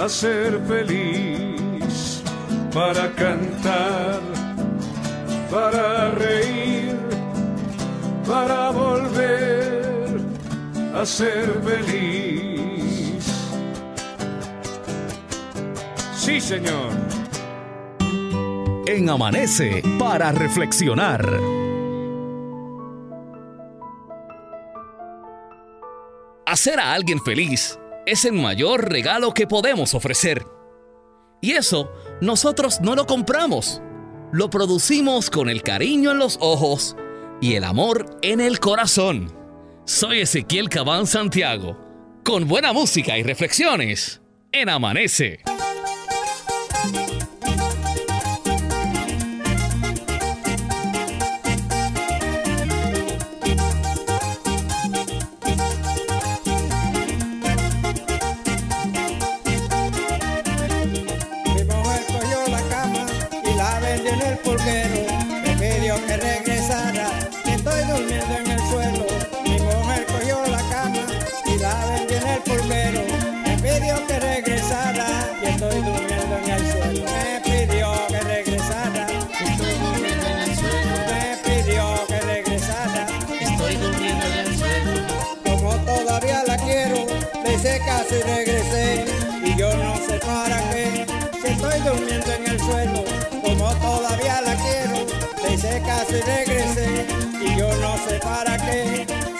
a ser feliz, para cantar, para reír, para volver a ser feliz. Sí, Señor en Amanece para reflexionar. Hacer a alguien feliz es el mayor regalo que podemos ofrecer. Y eso nosotros no lo compramos, lo producimos con el cariño en los ojos y el amor en el corazón. Soy Ezequiel Cabán Santiago, con buena música y reflexiones en Amanece.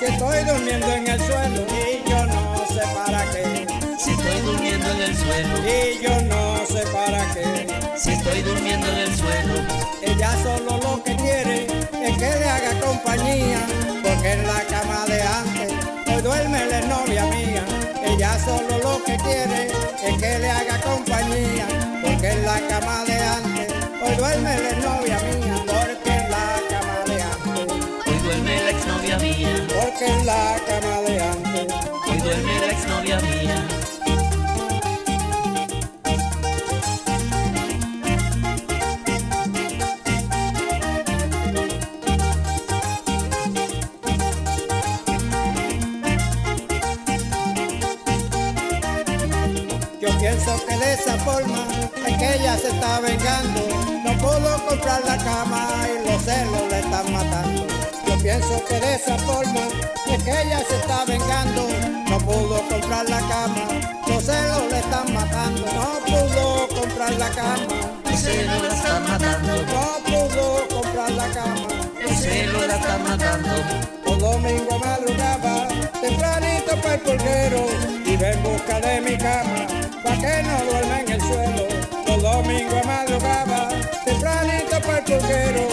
Si estoy durmiendo en el suelo y yo no sé para qué. Si estoy durmiendo en el suelo y yo no sé para qué. Si estoy durmiendo en el suelo, ella solo lo que quiere es que le haga compañía, porque en la cama de antes hoy duerme la novia mía. Ella solo lo que quiere es que le haga compañía, porque en la cama de antes hoy duerme la novia mía, porque en la cama de antes hoy duerme la exnovia mía, porque en la cama de antes hoy duerme la exnovia mía. que de esa forma es que ella se está vengando. No puedo comprar la cama y los celos le están matando. Pienso que de esa forma es que ella se está vengando. No pudo comprar la cama, los celos le están matando. No pudo comprar la cama, los celos le están matando. No pudo comprar la cama, los celos le están matando. Un domingo madrugaba, tempranito para el pulguero, iba en busca de mi cama pa' que no duerma en el suelo. Los domingos madrugaba, tempranito para el pulguero,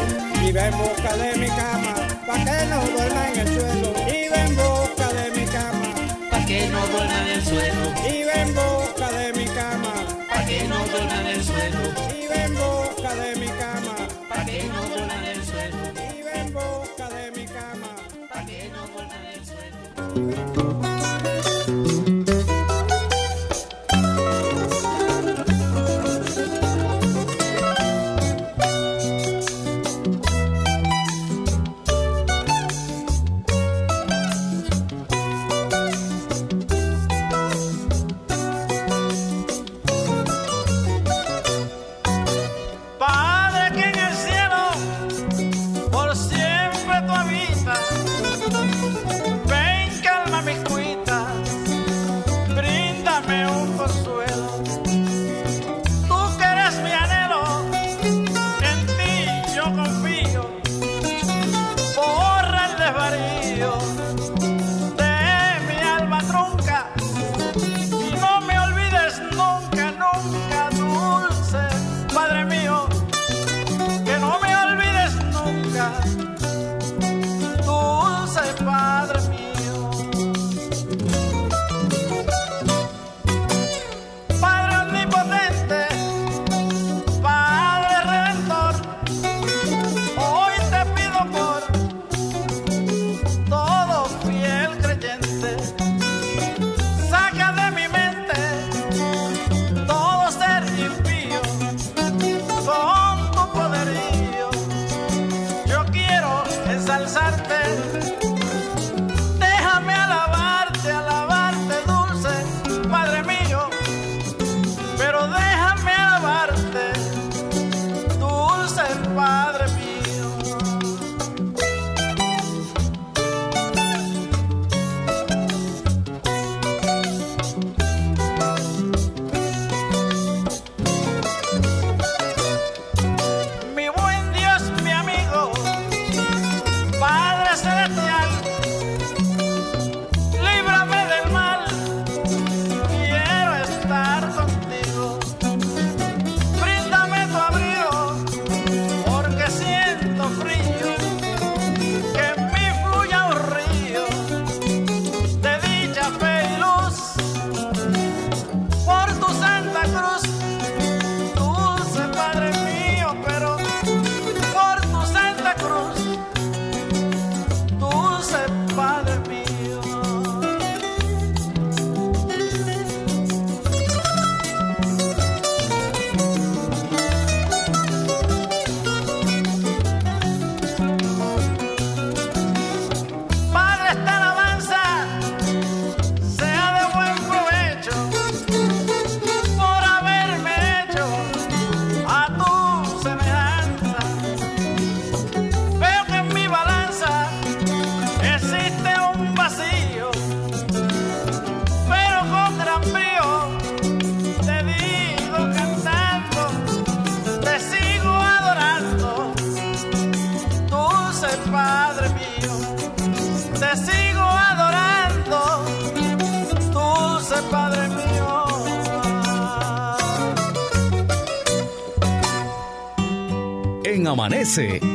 iba en busca de mi cama, pa' que no duerma en el suelo. Iba en busca de mi cama, pa' que no duerma en el suelo. Iba en busca de mi cama, pa' que no duerma en el suelo. Iba en busca de mi cama, pa' que no duerma en el suelo. Iba en busca de mi cama, pa' que no duerma en el suelo.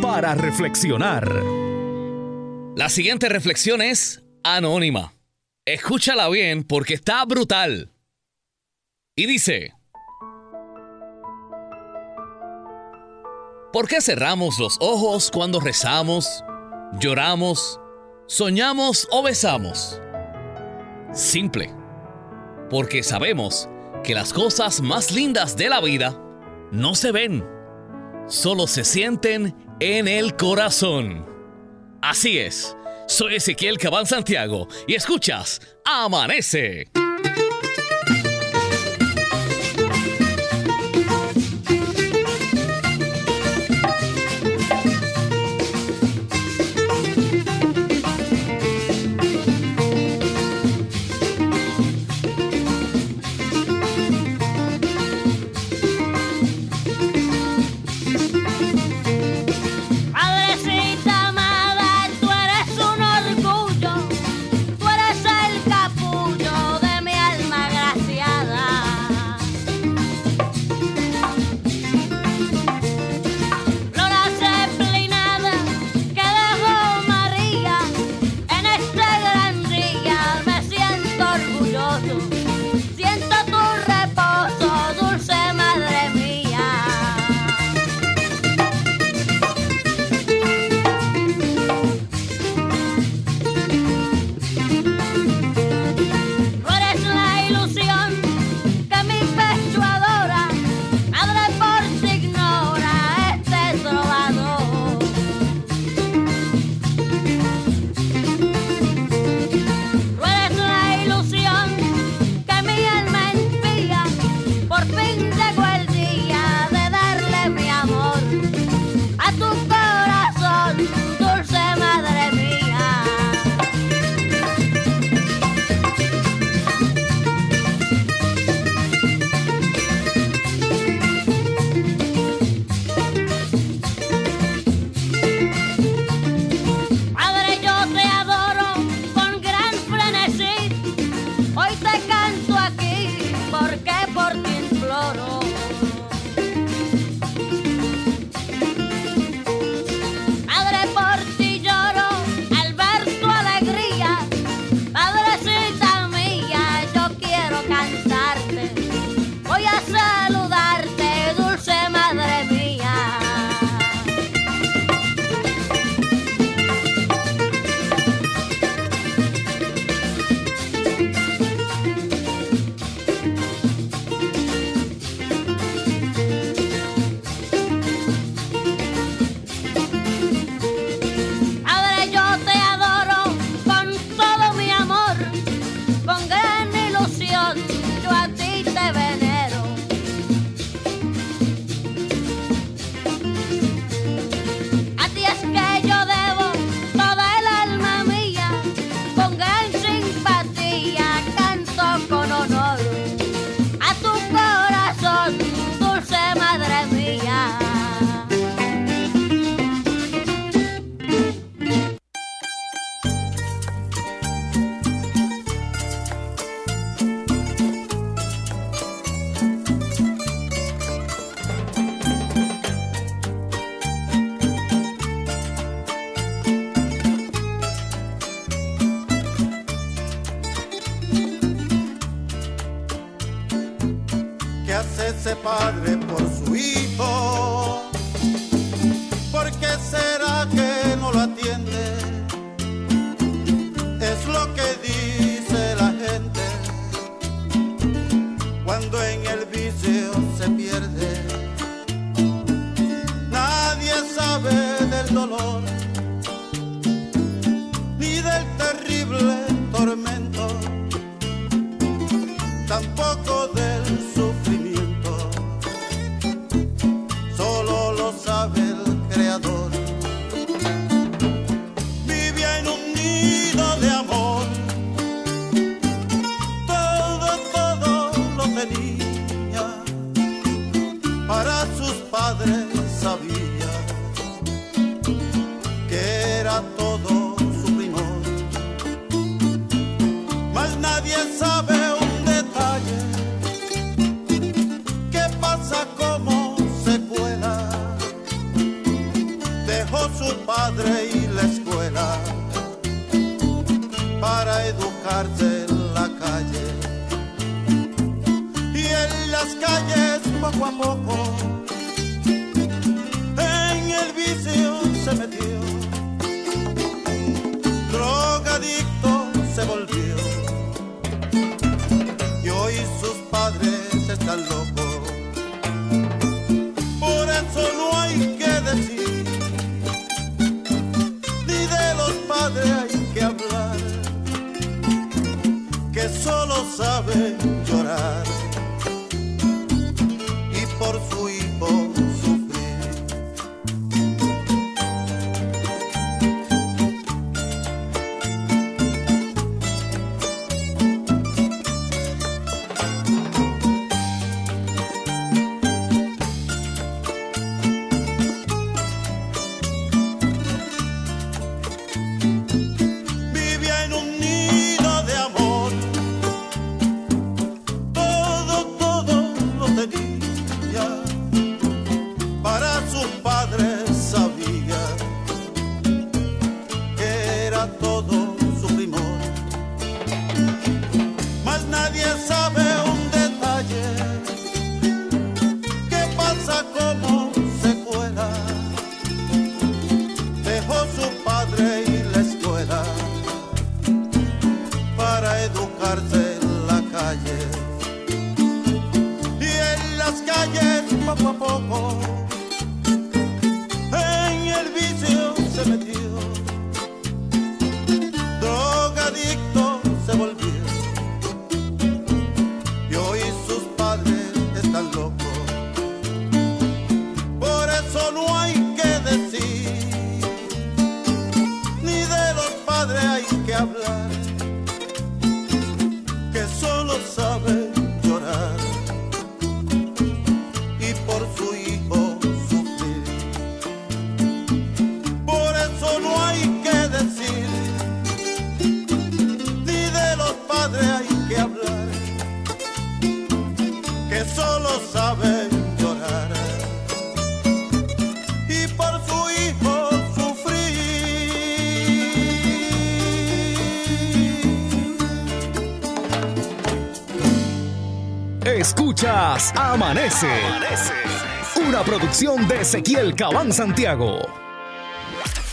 para reflexionar. La siguiente reflexión es anónima. Escúchala bien porque está brutal. Y dice, ¿por qué cerramos los ojos cuando rezamos, lloramos, soñamos o besamos? Simple, porque sabemos que las cosas más lindas de la vida no se ven solo se sienten en el corazón. Así es, soy Ezequiel Cabán Santiago y escuchas Amanece. Solo saben llorar y por su hijo sufrir. Escuchas Amanece. Una producción de Ezequiel Cabán Santiago.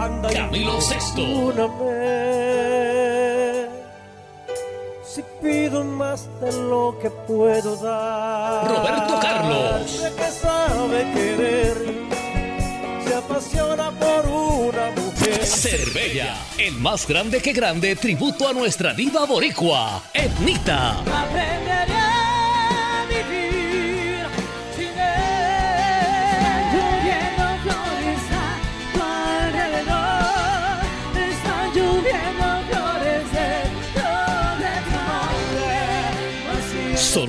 Anda Camilo. Si pido más de lo que puedo dar. Roberto Carlos. De que sabe querer, se apasiona por una mujer. Cervella, el más grande que grande tributo a nuestra diva boricua, Etnita. Aprenderé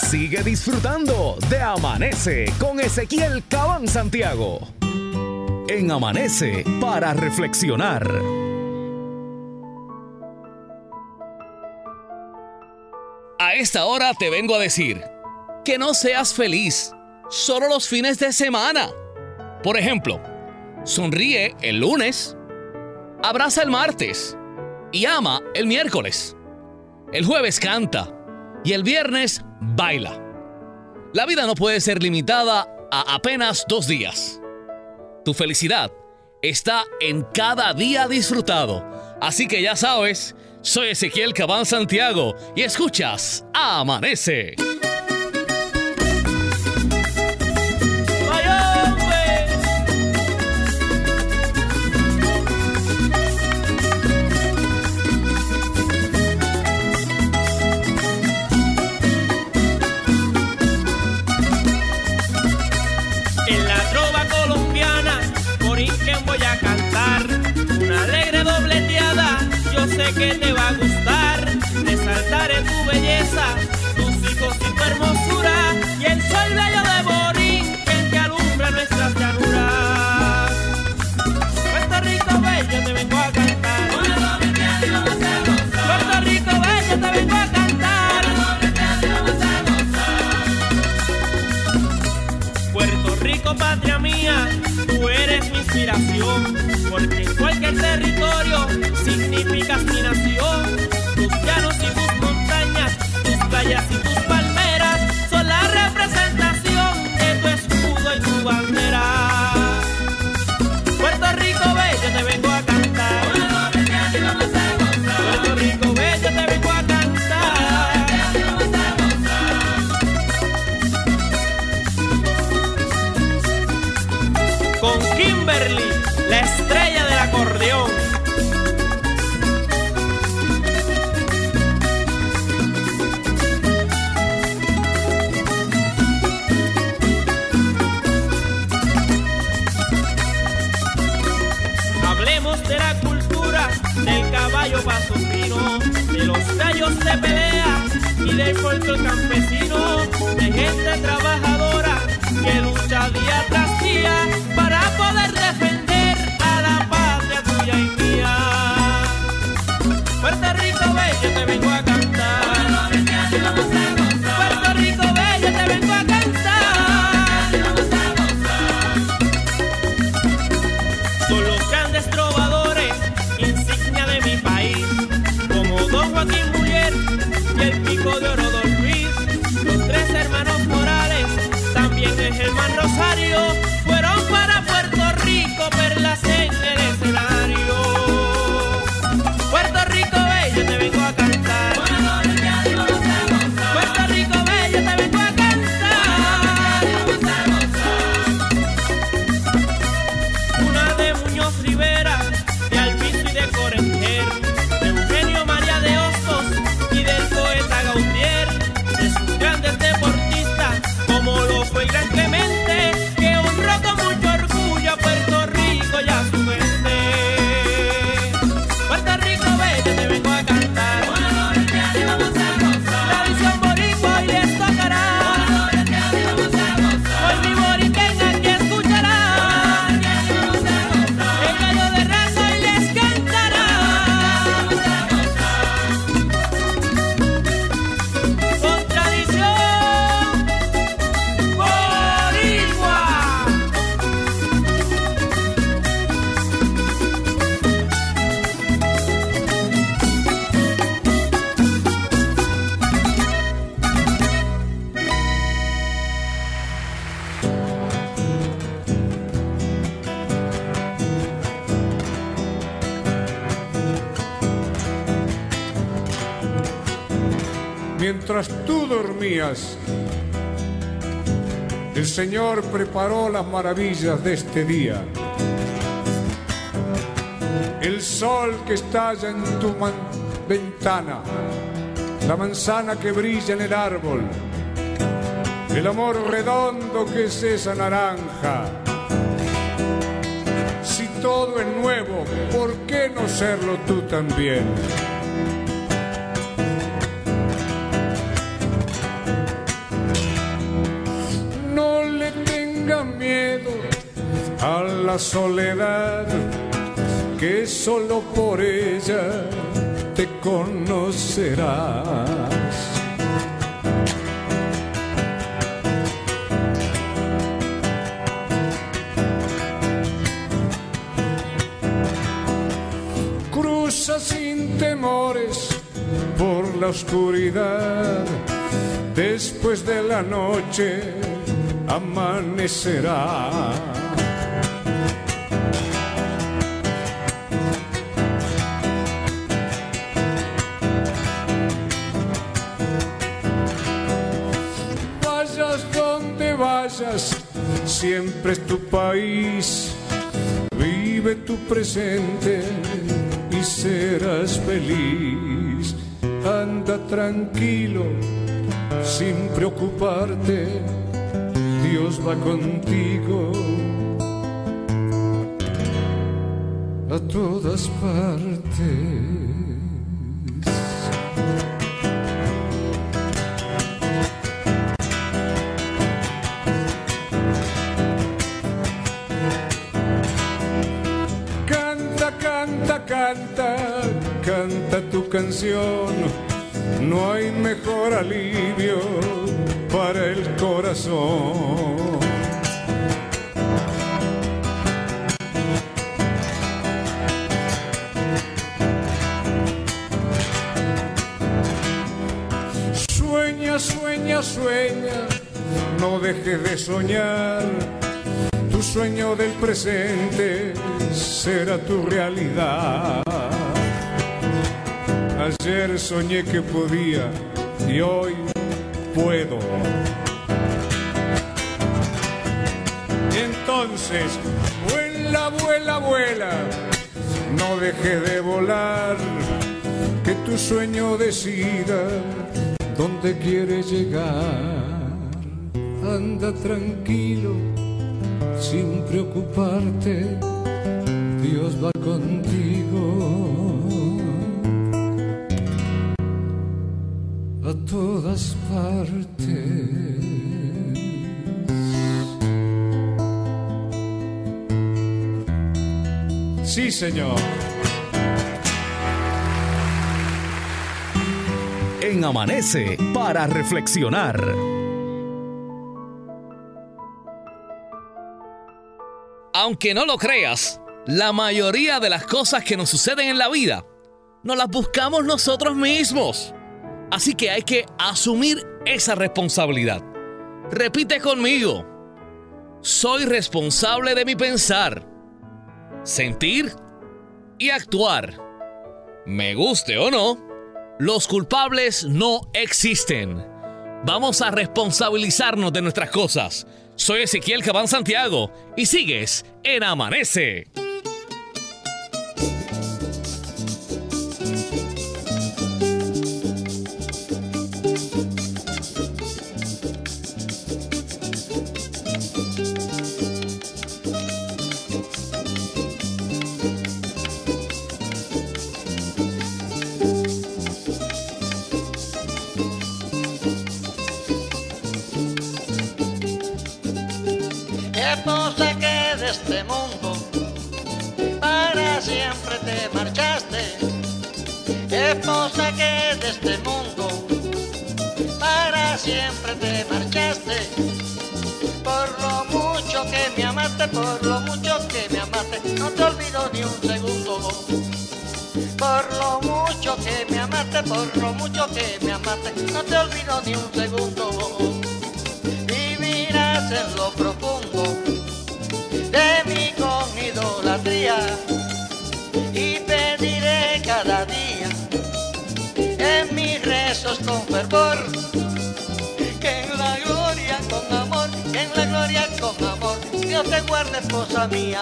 Sigue disfrutando de Amanece con Ezequiel Cabán Santiago. En Amanece para reflexionar. A esta hora te vengo a decir que no seas feliz solo los fines de semana. Por ejemplo, sonríe el lunes, abraza el martes y ama el miércoles. El jueves canta y el viernes baila. La vida no puede ser limitada a apenas dos días. Tu felicidad está en cada día disfrutado. Así que ya sabes, soy Ezequiel Cabán Santiago y escuchas Amanece. porque en cualquier territorio significas mi nación, tus llanos y tus montañas, tus playas y puerto campesino de gente trabajadora que lucha día tras día El Señor preparó las maravillas de este día. El sol que estalla en tu ventana, la manzana que brilla en el árbol, el amor redondo que es esa naranja. Si todo es nuevo, ¿por qué no serlo tú también? la soledad que solo por ella te conocerás. Cruza sin temores por la oscuridad, después de la noche amanecerá. Siempre es tu país. Vive tu presente y serás feliz. Anda tranquilo, sin preocuparte. Dios va contigo a todas partes. Canta, canta, canta, tu canción. No hay mejor alivio para el corazón. Sueña, sueña, sueña, no dejes de soñar. Sueño del presente será tu realidad. Ayer soñé que podía y hoy puedo. Entonces, vuela, vuela, vuela, no dejes de volar, que tu sueño decida dónde quieres llegar. Anda tranquilo, sin preocuparte, Dios va contigo. A todas partes. Sí, Señor. En Amanece para reflexionar. Aunque no lo creas, la mayoría de las cosas que nos suceden en la vida no las buscamos nosotros mismos. Así que hay que asumir esa responsabilidad. Repite conmigo. Soy responsable de mi pensar, sentir y actuar. Me guste o no, los culpables no existen. Vamos a responsabilizarnos de nuestras cosas. Soy Ezequiel Cabán Santiago y sigues en Amanece. Por lo mucho que me amaste, no te olvido ni un segundo. Por lo mucho que me amaste, por lo mucho que me amaste, no te olvido ni un segundo. Vivirás en lo profundo de mí con idolatría y pediré cada día en mis rezos con fervor que en la gloria con amor, que en la gloria con amor Dios te guarde esposa mía.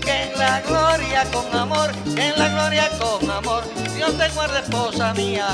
Que en la gloria con amor, en la gloria con amor Dios te guarde esposa mía.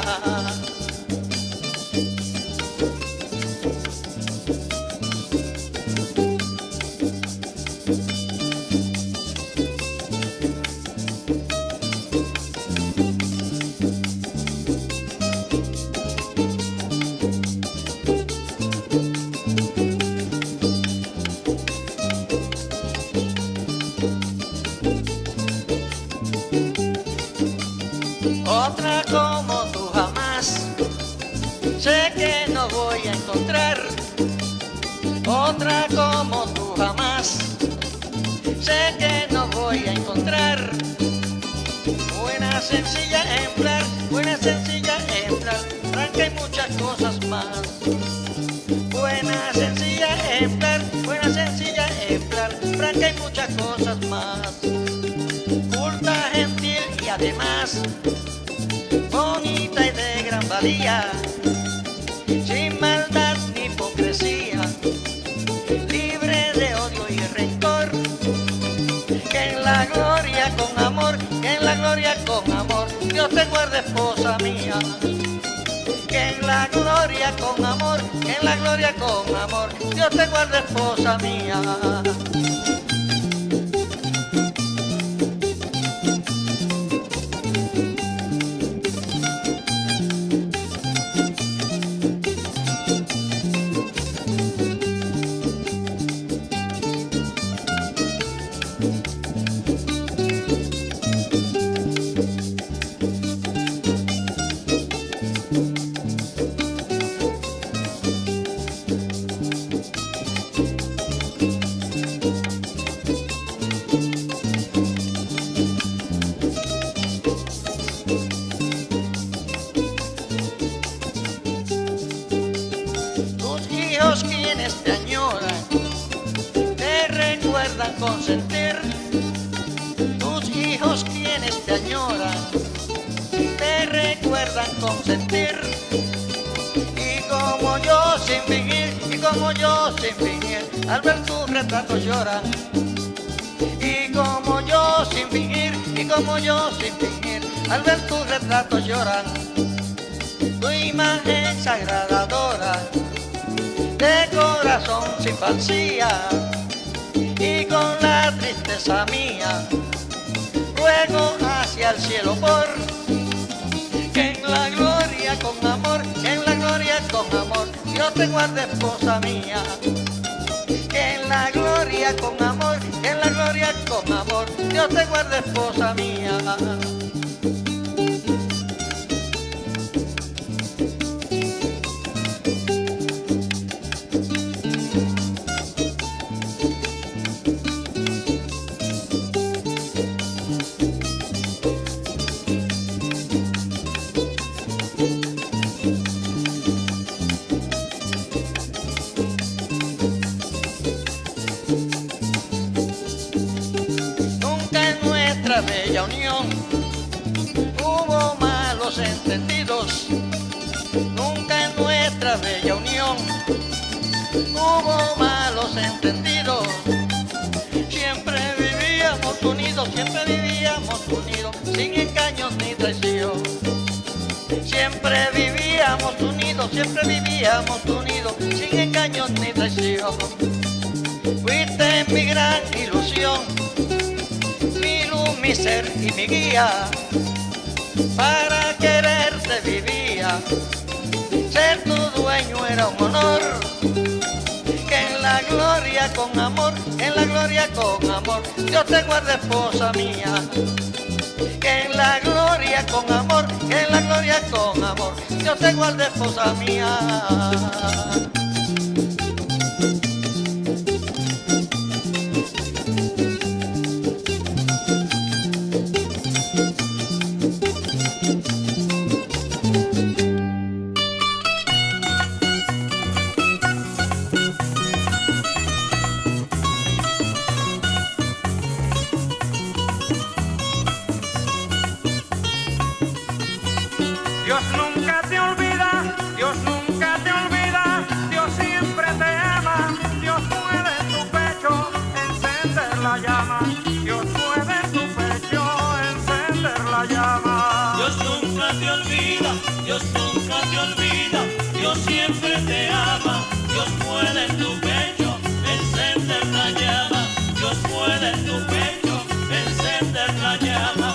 Bonita y de gran valía, sin maldad ni hipocresía, libre de odio y rencor, que en la gloria con amor, que en la gloria con amor, Dios te guarde esposa mía. Que en la gloria con amor, que en la gloria con amor, Dios te guarde esposa mía. Yo sin fingir, al ver tu retrato lloran. Y como yo sin fingir, y como yo sin fingir, al ver tu retrato lloran. Tu imagen sagradadora de corazón sin falsía y con la tristeza mía ruego hacia el cielo por que en la gloria con amor, en la gloria con amor Dios te guarde esposa mía. Que en la gloria con amor, en la gloria con amor Dios te guarde esposa mía malos entendidos. Nunca en nuestra bella unión hubo malos entendidos. Siempre vivíamos unidos, siempre vivíamos unidos, sin engaños ni traición. Siempre vivíamos unidos, siempre vivíamos unidos, sin engaños ni traición. Fuiste mi gran ilusión mi luz, mi ser y mi guía. Para quererte vivía, ser tu dueño era un honor. Que en la gloria con amor, en la gloria con amor, Dios te guarde esposa mía. Que en la gloria con amor, en la gloria con amor, Dios te guarde esposa mía. Yeah.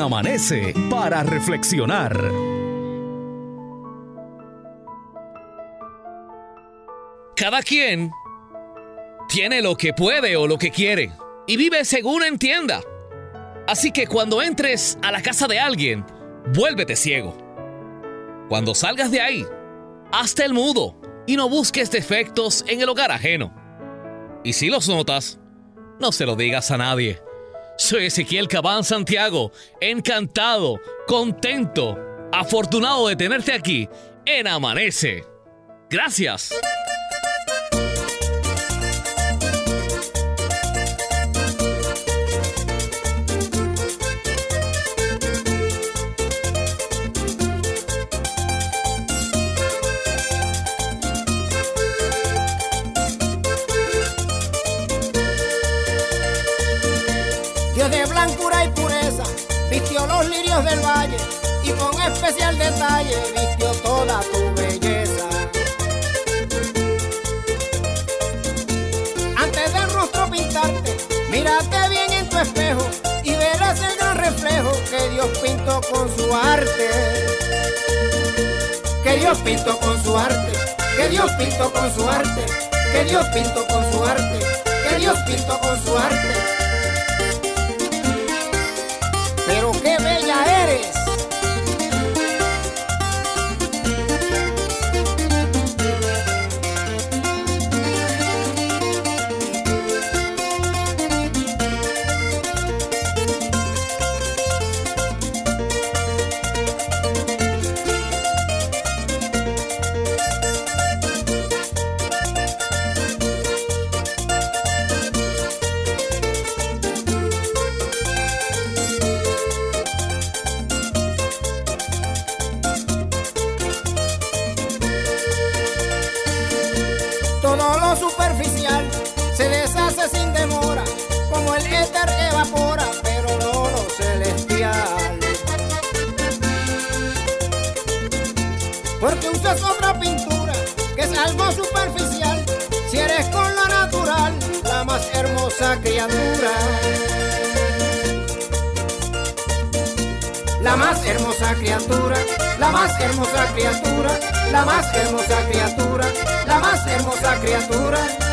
Amanece para reflexionar. Cada quien tiene lo que puede o lo que quiere y vive según entienda. Así que cuando entres a la casa de alguien, vuélvete ciego. Cuando salgas de ahí, hazte el mudo y no busques defectos en el hogar ajeno. Y si los notas, no se lo digas a nadie. Soy Ezequiel Cabán Santiago, encantado, contento, afortunado de tenerte aquí en Amanece. Gracias. Del valle y con especial detalle vistió toda tu belleza. Antes del rostro pintarte, mírate bien en tu espejo y verás el gran reflejo que Dios pintó con su arte. Que Dios pintó con su arte, que Dios pintó con su arte, que Dios pintó con su arte, que Dios pintó con su arte. Hermosa criatura. La más hermosa criatura, la más hermosa criatura, la más hermosa criatura, la más hermosa criatura.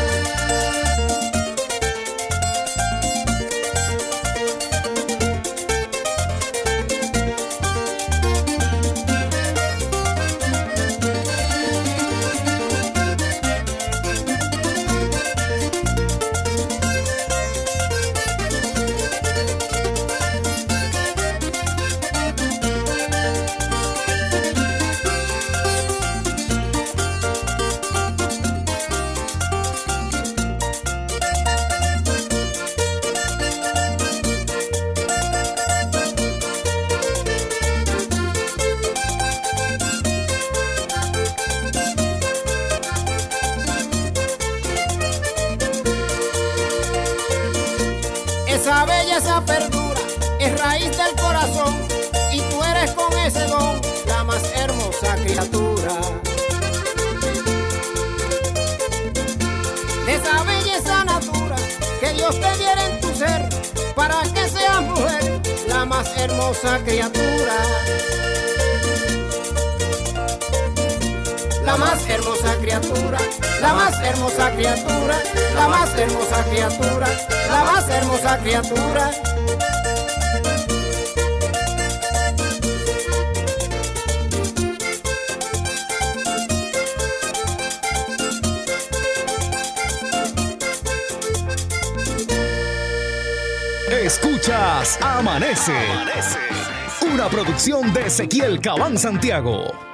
Escuchas Amanece. Una producción de Ezequiel Cabán Santiago.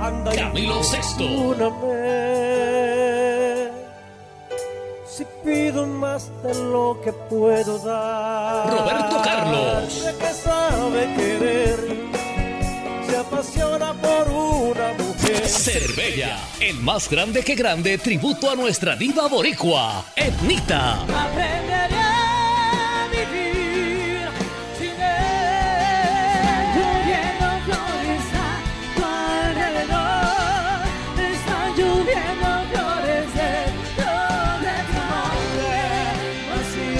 Anda Camilo perdóname. Si pido más de lo que puedo dar. Roberto Carlos. De que sabe querer, se apasiona por una mujer. Cervella, el más grande que grande tributo a nuestra diva boricua, Etnita. Aprenderé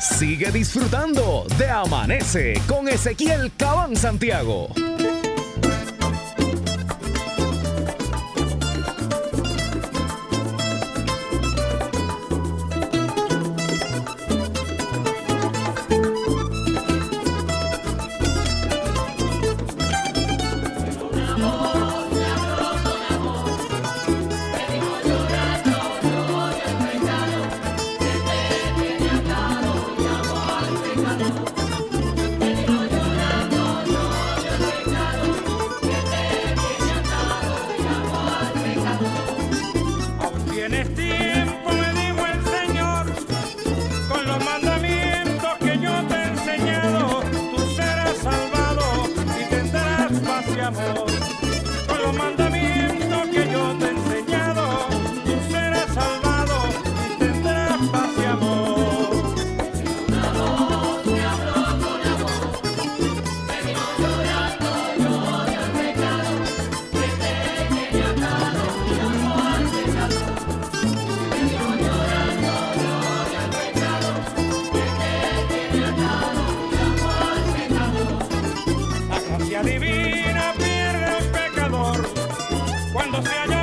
Sigue disfrutando de Amanece con Ezequiel Cabán Santiago. Cuando se halla